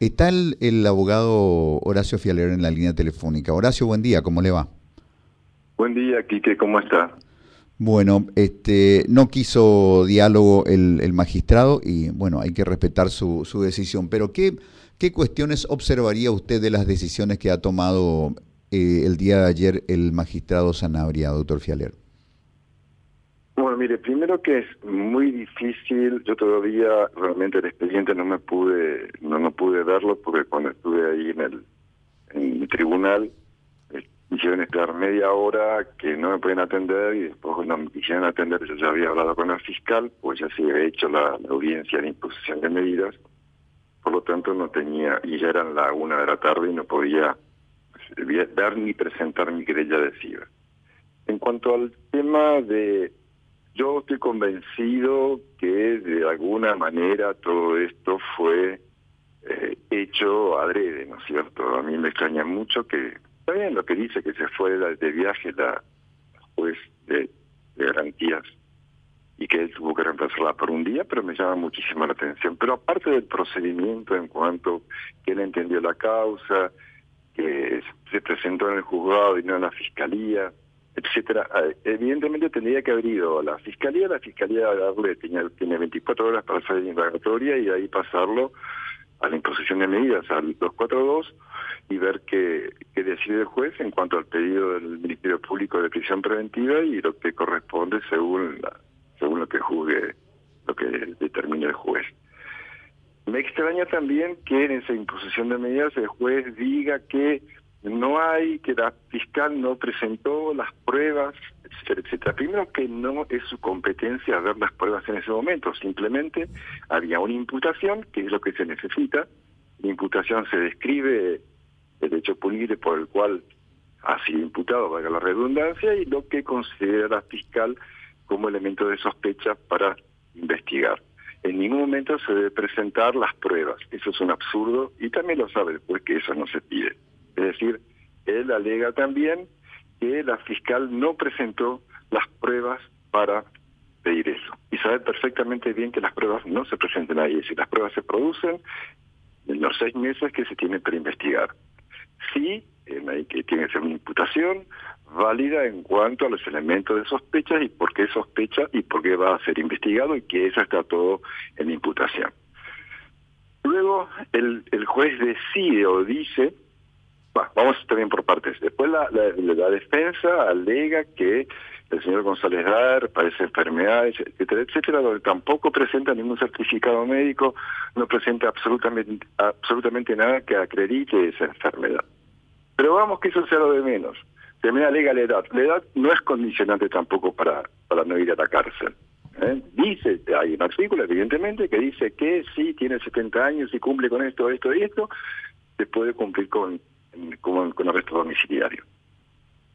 Está el, el abogado Horacio Fialer en la línea telefónica. Horacio, buen día, ¿cómo le va? Buen día, Quique, ¿cómo está? Bueno, este, no quiso diálogo el, el magistrado y bueno, hay que respetar su, su decisión. Pero ¿qué, ¿qué cuestiones observaría usted de las decisiones que ha tomado eh, el día de ayer el magistrado Sanabria, doctor Fialer? Mire, primero que es muy difícil, yo todavía realmente el expediente no me pude, no, no pude verlo porque cuando estuve ahí en el, tribunal hicieron esperar media hora que no me pueden atender y después cuando me quisieron atender yo ya había hablado con el fiscal, pues ya se había hecho la, audiencia de imposición de medidas, por lo tanto no tenía, y ya eran la una de la tarde y no podía dar ni presentar mi querella de. En cuanto al tema de, yo estoy convencido que de alguna manera todo esto fue eh, hecho adrede, ¿no es cierto? A mí me extraña mucho que Está bien lo que dice que se fue de viaje la juez de, garantías y que él tuvo que reemplazarla por un día, pero me llama muchísimo la atención. Pero aparte del procedimiento en cuanto que él entendió la causa, que se presentó en el juzgado y no en la fiscalía, etcétera, eh, evidentemente tendría que haber ido a la fiscalía, la fiscalía darle, tiene, tiene 24 horas para hacer la indagatoria y ahí pasarlo a la imposición de medidas, al 242, y ver qué, qué decide el juez en cuanto al pedido del Ministerio Público de prisión preventiva y lo que corresponde según la, según lo que juzgue, lo que determine el juez. Me extraña también que en esa imposición de medidas el juez diga que no hay, que la fiscal no presentó las pruebas, etcétera, etcétera. Primero que no es su competencia ver las pruebas en ese momento, simplemente había una imputación, que es lo que se necesita, la imputación se describe el hecho punible por el cual ha sido imputado, valga la redundancia, y lo que considera la fiscal como elemento de sospecha para investigar. En ningún momento se debe presentar las pruebas. Eso es un absurdo y también lo sabe porque eso no se pide. Es decir, él alega también que la fiscal no presentó las pruebas para pedir eso. Y sabe perfectamente bien que las pruebas no se presenten ahí. Si las pruebas se producen en los seis meses que se tienen para investigar sí, que tiene que ser una imputación válida en cuanto a los elementos de sospecha y por qué sospecha y por qué va a ser investigado y que eso está todo en imputación. Luego el, el juez decide o dice, vamos también por partes, después la, la, defensa alega que el señor González Dar padece enfermedades, etcétera, etcétera, donde tampoco presenta ningún certificado médico, no presenta absolutamente, absolutamente nada que acredite esa enfermedad. Pero vamos que eso sea lo de menos. También alega la edad. La edad no es condicionante tampoco para, para no ir a la cárcel. ¿eh? Dice, hay un artículo evidentemente que dice que si tiene 70 años y cumple con esto, esto y esto, se puede cumplir con, con, con arresto domiciliario.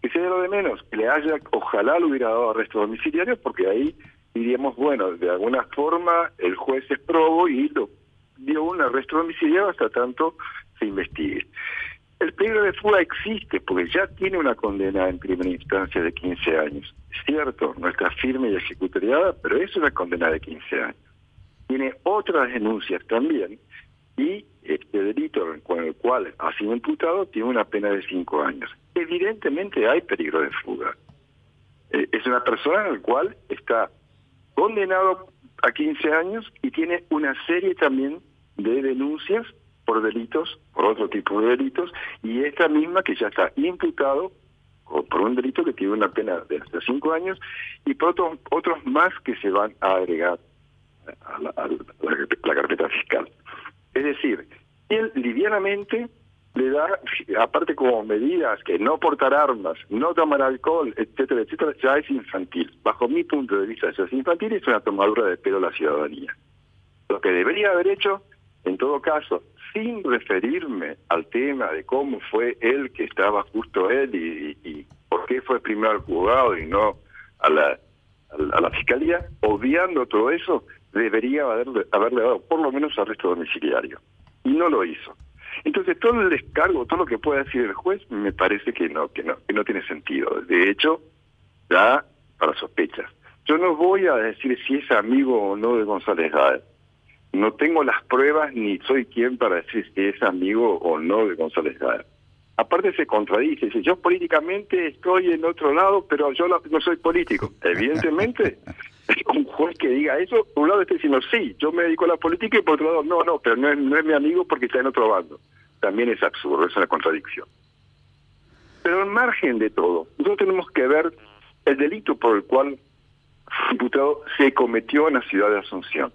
Que sea lo de menos, que le haya, ojalá lo hubiera dado arresto domiciliario, porque ahí diríamos, bueno, de alguna forma el juez es probo y lo dio un arresto domiciliario hasta tanto se investigue. El peligro de fuga existe porque ya tiene una condena en primera instancia de 15 años. Cierto, no está firme y ejecutoriada, pero es una condena de 15 años. Tiene otras denuncias también y este delito con el cual ha sido imputado tiene una pena de 5 años. Evidentemente hay peligro de fuga. Eh, es una persona en la cual está condenado a 15 años y tiene una serie también de denuncias por delitos, por otro tipo de delitos, y esta misma que ya está imputado por un delito que tiene una pena de hasta cinco años y por otros otros más que se van a agregar a la, carpeta fiscal. Decir, él livianamente le da, aparte como medidas que no portar armas, no tomar alcohol, etcétera, etcétera, ya es infantil. Bajo mi punto de vista, eso es infantil y es una tomadura de pelo a la ciudadanía. Lo que debería haber hecho, en todo caso, sin referirme al tema de cómo fue él que estaba justo él y, por qué fue primero al juzgado y no a la, a la, fiscalía, obviando todo eso, debería haberle, haberle dado por lo menos arresto domiciliario. Y no lo hizo. Entonces todo el descargo, todo lo que pueda decir el juez, me parece que no, que no, que no tiene sentido. De hecho, da para sospechas. Yo no voy a decir si es amigo o no de González Gade no tengo las pruebas ni soy quien para decir si es amigo o no de González Daer. Aparte se contradice, dice, yo políticamente estoy en otro lado, pero yo no, soy político. Evidentemente, un juez que diga eso, por un lado está diciendo, sí, yo me dedico a la política y por otro lado, no, no, pero no es, no es mi amigo porque está en otro bando. También es absurdo, es una contradicción. Pero al margen de todo, nosotros tenemos que ver el delito por el cual el diputado se cometió en la ciudad de Asunción.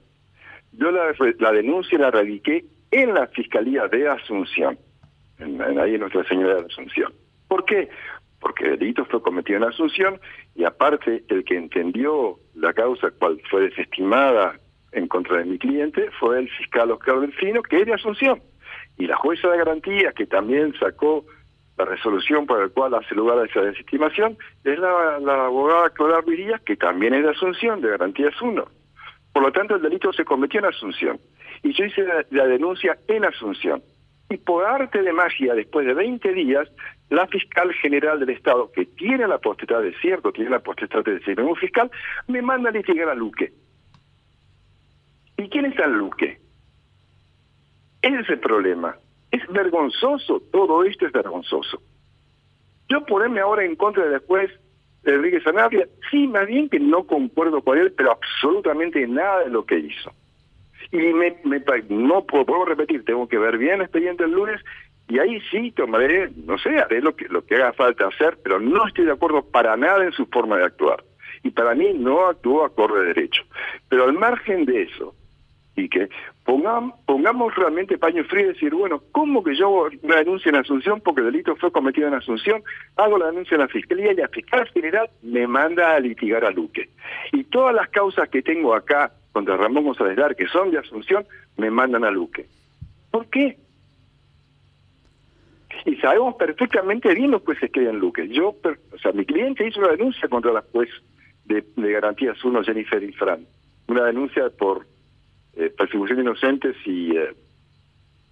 Yo la, denuncia la radiqué en la Fiscalía de Asunción en, ahí en Nuestra Señora de Asunción. ¿Por qué? Porque el delito fue cometido en Asunción y aparte el que entendió la causa cual fue desestimada en contra de mi cliente fue el fiscal Oscar Delfino, que es de Asunción. Y la jueza de garantía, que también sacó la resolución por la cual hace lugar a esa desestimación, es la, abogada Clara Virías, que también es de Asunción, de Garantías 1. Por lo tanto, el delito se cometió en Asunción. Y yo hice la denuncia en Asunción. Y por arte de magia, después de 20 días, la fiscal general del Estado, que tiene la potestad de cierto, tiene la potestad de decirme un fiscal, me manda a litigar a Luque. ¿Y quién está en Luque? Ese es el problema. Es vergonzoso, todo esto es vergonzoso. Yo ponerme ahora en contra de después de Enrique Sanabria, sí, más bien que no concuerdo con él, pero absolutamente nada de lo que hizo. Y me, me no puedo, repetir, tengo que ver bien el expediente el lunes y ahí sí tomaré, no sé, haré lo que, lo que haga falta hacer, pero no estoy de acuerdo para nada en su forma de actuar. Y para mí no actuó acorde de derecho. Pero al margen de eso, y que pongamos, pongamos realmente paño frío y decir, bueno, ¿cómo que yo hago una denuncia en Asunción porque el delito fue cometido en Asunción? Hago la denuncia en la Fiscalía y la Fiscal General me manda a litigar a Luque. Y todas las causas que tengo acá contra Ramón González Dar, que son de Asunción, me mandan a Luque. ¿Por qué? Y sabemos perfectamente bien los jueces que hay en Luque. Yo, o sea, mi cliente hizo una denuncia contra la juez de, Garantías 1, Jennifer Infran. Una denuncia por eh, persecución de inocentes y, eh,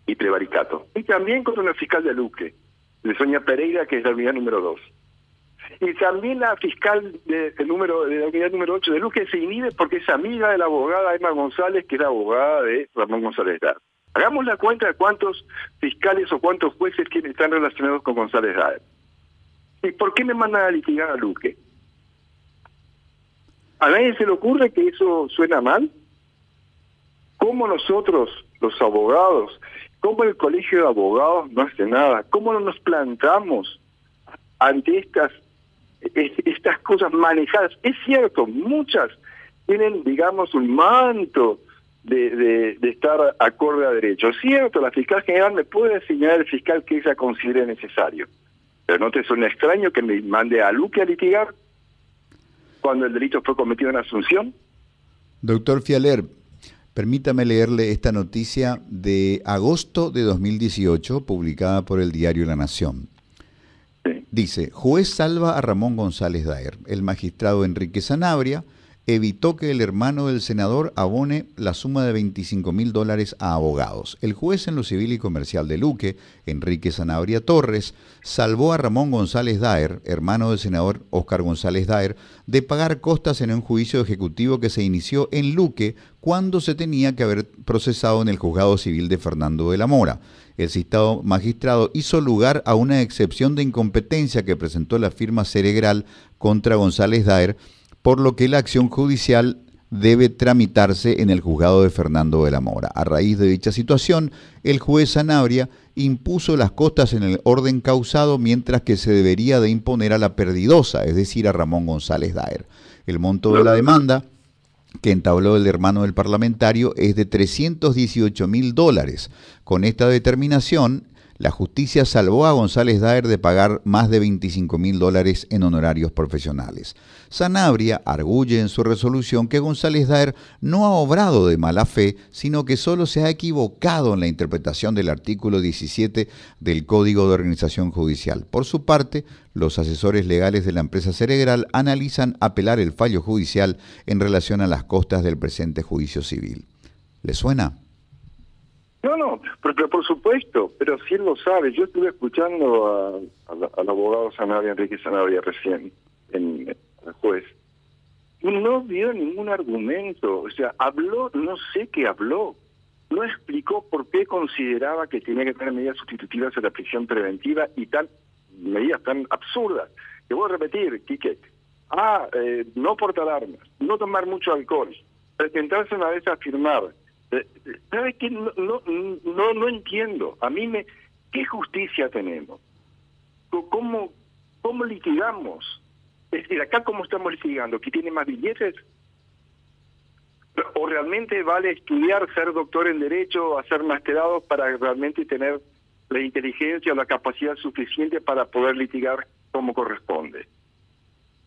y prevaricato. Y también contra una fiscal de Luque, de Sonia Pereira, que es la unidad número 2 y también la fiscal de, número, de la unidad número 8 de Luque se inhibe porque es amiga de la abogada Emma González, que es abogada de Ramón González Dar. Hagamos la cuenta de cuántos fiscales o cuántos jueces están relacionados con González Dar. ¿Y por qué me mandan a litigar a Luque? ¿A nadie se le ocurre que eso suena mal? ¿Cómo nosotros, los abogados, cómo el colegio de abogados no hace nada? ¿Cómo no nos plantamos ante estas estas cosas manejadas. Es cierto, muchas tienen, digamos, un manto de, de, estar acorde a derecho. Es cierto, la fiscal general me puede señalar el fiscal que ella considere necesario. Pero no te suena extraño que me mande a Luque a litigar cuando el delito fue cometido en Asunción. Doctor Fialer, permítame leerle esta noticia de agosto de 2018, publicada por el diario La Nación. Dice, juez salva a Ramón González Daer. El magistrado Enrique Sanabria evitó que el hermano del senador abone la suma de 25 mil dólares a abogados. El juez en lo civil y comercial de Luque, Enrique Sanabria Torres, salvó a Ramón González Daer, hermano del senador Oscar González Daer, de pagar costas en un juicio ejecutivo que se inició en Luque cuando se tenía que haber procesado en el juzgado civil de Fernando de la Mora. El citado magistrado hizo lugar a una excepción de incompetencia que presentó la firma Ceregral contra González Daer, por lo que la acción judicial debe tramitarse en el juzgado de Fernando de la Mora. A raíz de dicha situación, el juez Sanabria impuso las costas en el orden causado mientras que se debería de imponer a la perdidosa, es decir, a Ramón González Daer. El monto de la demanda que entabló el hermano del parlamentario es de 318 mil dólares. Con esta determinación, la justicia salvó a González Daer de pagar más de 25 mil dólares en honorarios profesionales. Sanabria arguye en su resolución que González Daer no ha obrado de mala fe, sino que solo se ha equivocado en la interpretación del artículo 17 del Código de Organización Judicial. Por su parte, los asesores legales de la empresa Cerebral analizan apelar el fallo judicial en relación a las costas del presente juicio civil. ¿Le suena? No, no, pero, por supuesto, pero si él lo sabe, yo estuve escuchando al abogado Sanabria, Enrique Sanabria recién, en, el juez, no dio ningún argumento, o sea, habló, no sé qué habló, no explicó por qué consideraba que tenía que tener medidas sustitutivas a la prisión preventiva y tan medidas tan absurdas. Te voy a repetir, Quique. Ah, eh, no portar armas, no tomar mucho alcohol, presentarse una vez a firmar. Eh, ¿Sabes? No, no, no, no entiendo. A mí me... ¿Qué justicia tenemos? ¿Cómo, cómo litigamos? Es decir, acá cómo estamos litigando, ¿que tiene más billetes? ¿O realmente vale estudiar, ser doctor en Derecho, hacer masterado para realmente tener la inteligencia o la capacidad suficiente para poder litigar como corresponde?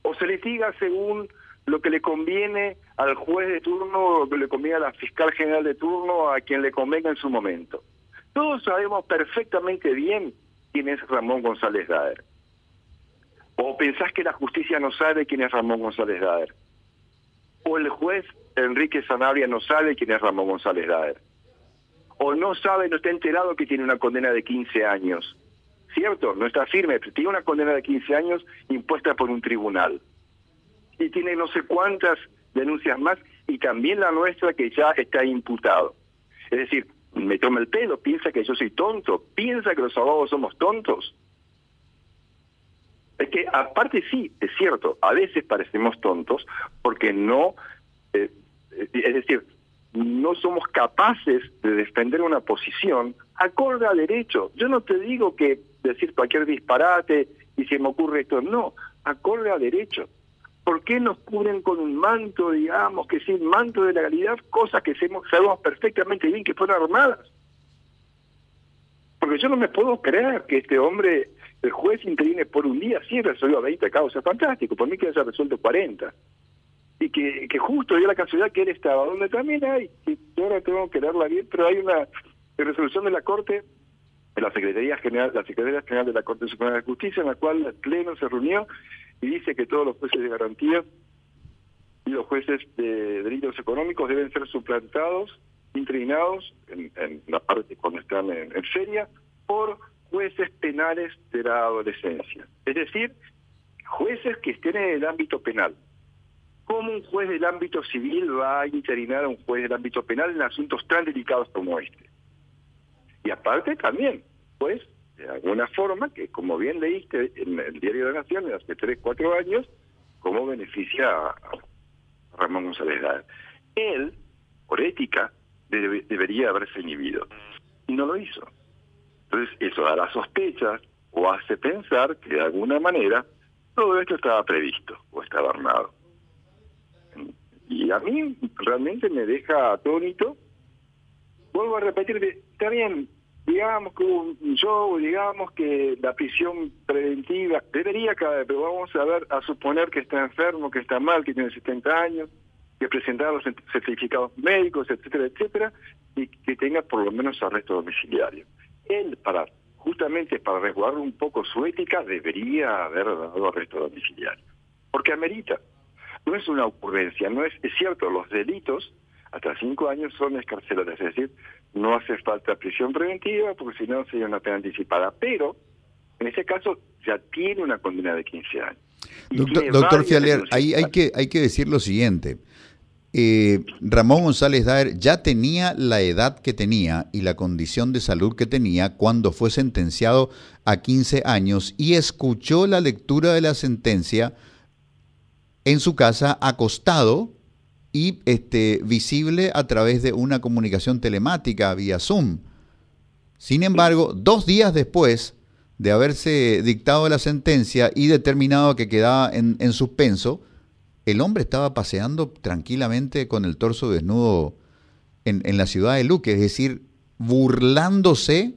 ¿O se litiga según lo que le conviene al juez de turno, lo que le conviene a la fiscal general de turno, a quien le convenga en su momento? Todos sabemos perfectamente bien quién es Ramón González Daer. ¿O pensás que la justicia no sabe quién es Ramón González Daer? ¿O el juez Enrique Sanabria no sabe quién es Ramón González Daer? ¿O no sabe, no está enterado que tiene una condena de 15 años? ¿Cierto? No está firme, pero tiene una condena de 15 años impuesta por un tribunal. Y tiene no sé cuántas denuncias más y también la nuestra que ya está imputado. Es decir, me toma el pelo, piensa que yo soy tonto, piensa que los abogados somos tontos. Es que aparte sí, es cierto, a veces parecemos tontos porque no, eh, es decir, no somos capaces de defender una posición acorde a derecho. Yo no te digo que decir cualquier disparate y se me ocurre esto, no, acorde a derecho. ¿Por qué nos cubren con un manto, digamos, que sin manto de legalidad, cosas que sabemos perfectamente bien que fueron armadas? Porque yo no me puedo creer que este hombre, el juez interviene por un día, sí resolvió 20 causas, fantástico, por mí que haya resuelto 40. Y que, que justo dio la casualidad que él estaba, donde también hay, y ahora tengo que leerla bien, pero hay una resolución de la Corte de la Secretaría General, la Secretaría General de la Corte Suprema de Justicia, en la cual el Pleno se reunió y dice que todos los jueces de garantía y los jueces de delitos económicos deben ser suplantados, inclinados, en, la parte cuando están en, en feria, por jueces penales de la adolescencia. Es decir, jueces que estén en el ámbito penal. ¿Cómo un juez del ámbito civil va a interinar a un juez del ámbito penal en asuntos tan delicados como este? Y aparte también, pues, de alguna forma, que como bien leíste en el Diario de la Nación hace tres, cuatro años, cómo beneficia a Ramón González Él, por ética, debería haberse inhibido. Y no lo hizo. Entonces, eso da las sospechas o hace pensar que de alguna manera todo esto estaba previsto o estaba armado. Y a mí realmente me deja atónito vuelvo a repetir, está bien, digamos que hubo un show, digamos que la prisión preventiva debería caer, pero vamos a ver, a suponer que está enfermo, que está mal, que tiene 70 años, que presentaba los certificados médicos, etcétera, etcétera, y que tenga por lo menos arresto domiciliario. Él, para justamente para resguardar un poco su ética, debería haber dado arresto domiciliario, porque amerita. No es una ocurrencia, no es, es cierto, los delitos hasta cinco años son escarceladas, es decir, no hace falta prisión preventiva porque si no sería una pena anticipada, pero en ese caso ya tiene una condena de 15 años. Doctor, Fialer, ahí hay que, hay que decir lo siguiente. Eh, Ramón González Daer ya tenía la edad que tenía y la condición de salud que tenía cuando fue sentenciado a 15 años y escuchó la lectura de la sentencia en su casa acostado y este, visible a través de una comunicación telemática vía Zoom. Sin embargo, dos días después de haberse dictado la sentencia y determinado que quedaba en, en suspenso, el hombre estaba paseando tranquilamente con el torso desnudo en, en, la ciudad de Luque, es decir, burlándose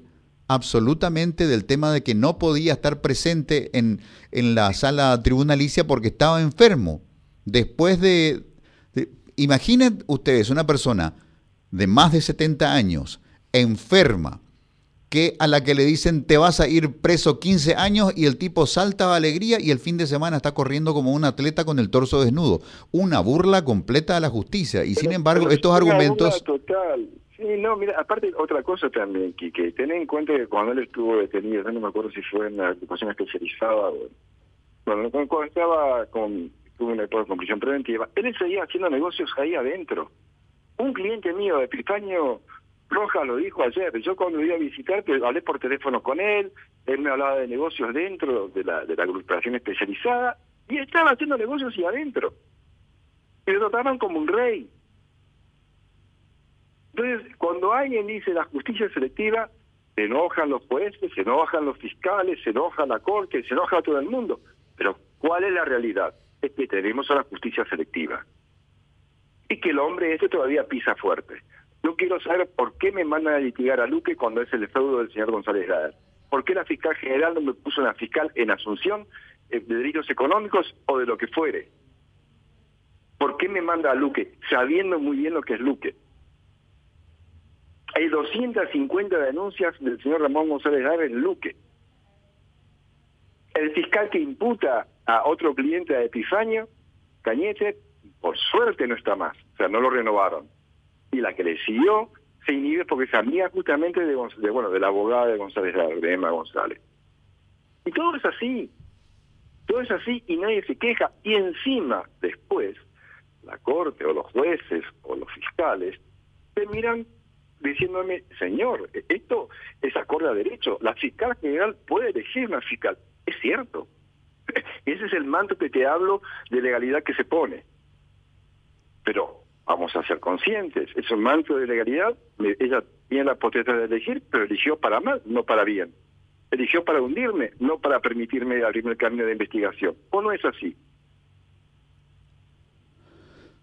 absolutamente del tema de que no podía estar presente en, en la sala tribunalicia porque estaba enfermo. Después de, imaginen ustedes una persona de más de 70 años, enferma, que a la que le dicen te vas a ir preso 15 años y el tipo salta de alegría y el fin de semana está corriendo como un atleta con el torso desnudo. Una burla completa a la justicia. Y sin embargo, estos argumentos... Total. Sí, no, mira, aparte otra cosa también, que ten en cuenta que cuando él estuvo detenido, no me acuerdo si fue en la ocupación especializada, bueno, cuando estaba con tuvo una con prisión preventiva, él seguía haciendo negocios ahí adentro. Un cliente mío de Epifanio Roja lo dijo ayer, yo cuando iba a visitar, hablé por teléfono con él, él me hablaba de negocios dentro de la, de la agrupación especializada, y estaba haciendo negocios y adentro. Y lo trataban como un rey. Entonces, cuando alguien dice la justicia selectiva, se enojan los jueces, se enojan los fiscales, se enoja la corte, se enoja todo el mundo. Pero, ¿cuál es la realidad? Que tenemos a la justicia selectiva. Y que el hombre ese todavía pisa fuerte. Yo quiero saber por qué me mandan a litigar a Luque cuando es el feudo del señor González Gader. ¿Por qué la fiscal general no me puso una fiscal en Asunción eh, de delitos económicos o de lo que fuere? ¿Por qué me manda a Luque sabiendo muy bien lo que es Luque? Hay 250 denuncias del señor Ramón González Gader en Luque. El fiscal que imputa a otro cliente de Epifanio, Cañete, por suerte no está más, o sea, no lo renovaron y la que le siguió se inhibe porque es amiga justamente de, bueno de la abogada de González, de Emma González. Y todo es así, todo es así y nadie se queja. Y encima, después, la corte o los jueces o los fiscales te miran diciéndome, señor, esto es acorde a derecho. La fiscal general puede elegir una fiscal. Es cierto. Ese es el manto que te hablo de legalidad que se pone. Pero vamos a ser conscientes, es un manto de legalidad, ella tiene la potestad de elegir, pero eligió para mal, no para bien. Eligió para hundirme, no para permitirme abrirme el camino de investigación. ¿O no es así?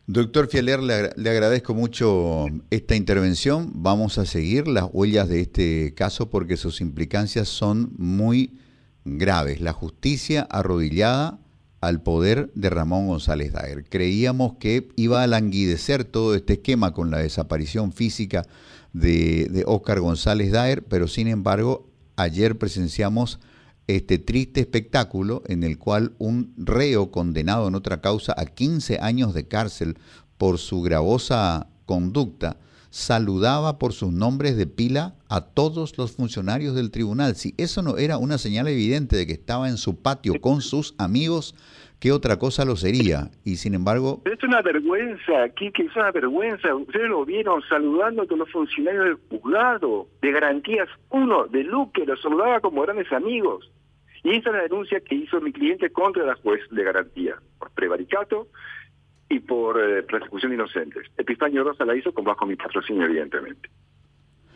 Doctor Fieler, le, le, agradezco mucho esta intervención. Vamos a seguir las huellas de este caso porque sus implicancias son muy graves. La justicia arrodillada al poder de Ramón González Daer. Creíamos que iba a languidecer todo este esquema con la desaparición física de, de Oscar González Daer, pero sin embargo ayer presenciamos este triste espectáculo en el cual un reo condenado en otra causa a 15 años de cárcel por su gravosa conducta saludaba por sus nombres de pila a todos los funcionarios del tribunal. Si eso no era una señal evidente de que estaba en su patio con sus amigos, ¿qué otra cosa lo sería? Y sin embargo... es una vergüenza, Kike, es una vergüenza. Ustedes lo vieron saludando a todos los funcionarios del juzgado, de garantías uno, de Luque, los saludaba como grandes amigos. Y esa es la denuncia que hizo mi cliente contra la juez de garantía, por prevaricato y por eh, persecución de inocentes. Epifanio Rosa la hizo con bajo mi patrocinio, evidentemente.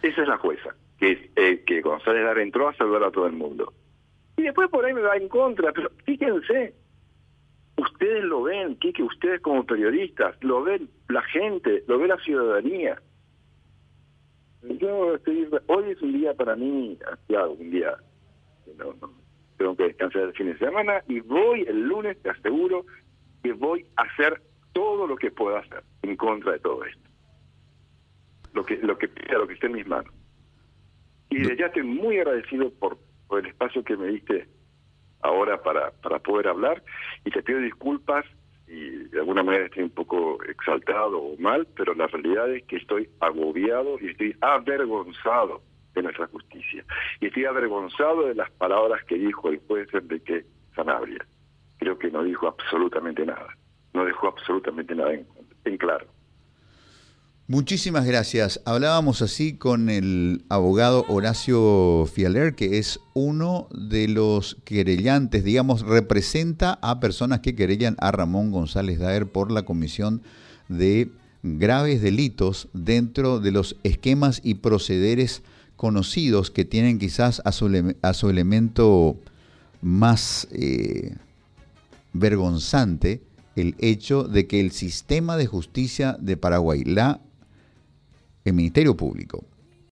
Esa es la jueza, que, eh, que González Lara entró a saludar a todo el mundo. Y después por ahí me va en contra, pero fíjense, ustedes lo ven, que ustedes como periodistas, lo ven la gente, lo ve la ciudadanía. Hoy es un día para mí, ya un día, no, tengo que descansar el fin de semana y voy el lunes, te aseguro, que voy a hacer todo lo que pueda hacer en contra de todo esto. Lo que lo que lo que esté en mis manos. Y de ya estoy muy agradecido por, por el espacio que me diste ahora para, para poder hablar y te pido disculpas y de alguna manera estoy un poco exaltado o mal, pero la realidad es que estoy agobiado y estoy avergonzado de nuestra justicia. Y estoy avergonzado de las palabras que dijo el juez Enrique Sanabria. Creo que no dijo absolutamente nada no dejó absolutamente nada en, claro. Muchísimas gracias. Hablábamos así con el abogado Horacio Fialer, que es uno de los querellantes, digamos, representa a personas que querellan a Ramón González Daer por la comisión de graves delitos dentro de los esquemas y procederes conocidos que tienen quizás a su, elemento más eh, vergonzante el hecho de que el sistema de justicia de Paraguay, la, el Ministerio Público,